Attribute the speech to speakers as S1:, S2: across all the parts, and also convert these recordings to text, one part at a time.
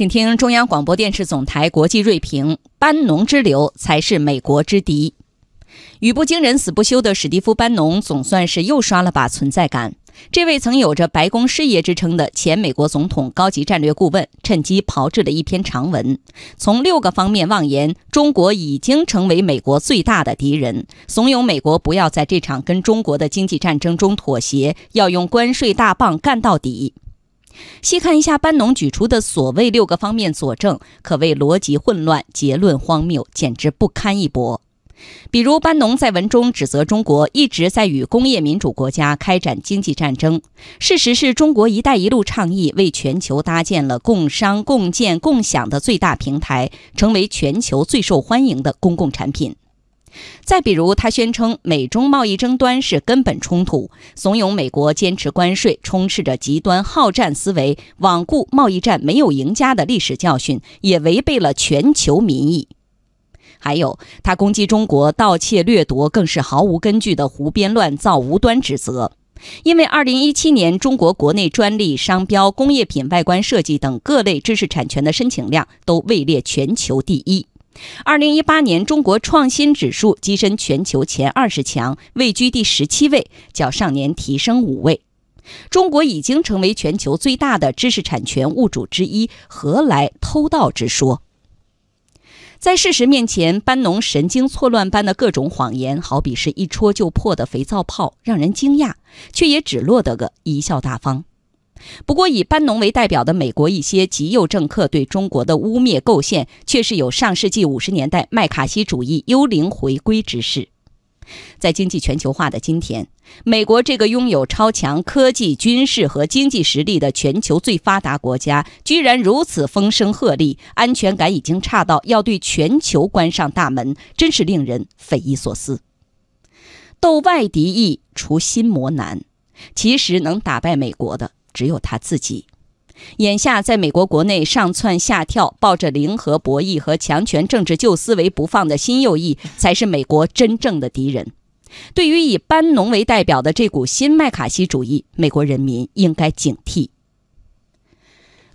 S1: 请听中央广播电视总台国际锐评：班农之流才是美国之敌。语不惊人死不休的史蒂夫·班农总算是又刷了把存在感。这位曾有着“白宫事业”之称的前美国总统高级战略顾问，趁机炮制了一篇长文，从六个方面妄言中国已经成为美国最大的敌人，怂恿美国不要在这场跟中国的经济战争中妥协，要用关税大棒干到底。细看一下班农举出的所谓六个方面佐证，可谓逻辑混乱，结论荒谬，简直不堪一驳。比如，班农在文中指责中国一直在与工业民主国家开展经济战争。事实是中国“一带一路”倡议为全球搭建了共商、共建、共享的最大平台，成为全球最受欢迎的公共产品。再比如，他宣称美中贸易争端是根本冲突，怂恿美国坚持关税，充斥着极端好战思维，罔顾贸易战没有赢家的历史教训，也违背了全球民意。还有，他攻击中国盗窃掠夺，更是毫无根据的胡编乱造、无端指责。因为2017年中国国内专利、商标、工业品外观设计等各类知识产权的申请量都位列全球第一。二零一八年，中国创新指数跻身全球前二十强，位居第十七位，较上年提升五位。中国已经成为全球最大的知识产权物主之一，何来偷盗之说？在事实面前，班农神经错乱般的各种谎言，好比是一戳就破的肥皂泡，让人惊讶，却也只落得个贻笑大方。不过，以班农为代表的美国一些极右政客对中国的污蔑构陷，却是有上世纪五十年代麦卡锡主义幽灵回归之势。在经济全球化的今天，美国这个拥有超强科技、军事和经济实力的全球最发达国家，居然如此风声鹤唳，安全感已经差到要对全球关上大门，真是令人匪夷所思。斗外敌易，除心魔难。其实能打败美国的。只有他自己。眼下，在美国国内上蹿下跳、抱着零和博弈和强权政治旧思维不放的新右翼，才是美国真正的敌人。对于以班农为代表的这股新麦卡锡主义，美国人民应该警惕。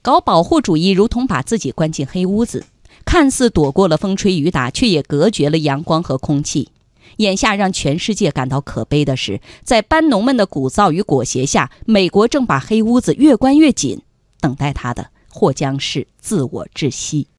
S1: 搞保护主义，如同把自己关进黑屋子，看似躲过了风吹雨打，却也隔绝了阳光和空气。眼下让全世界感到可悲的是，在班农们的鼓噪与裹挟下，美国正把黑屋子越关越紧，等待他的或将是自我窒息。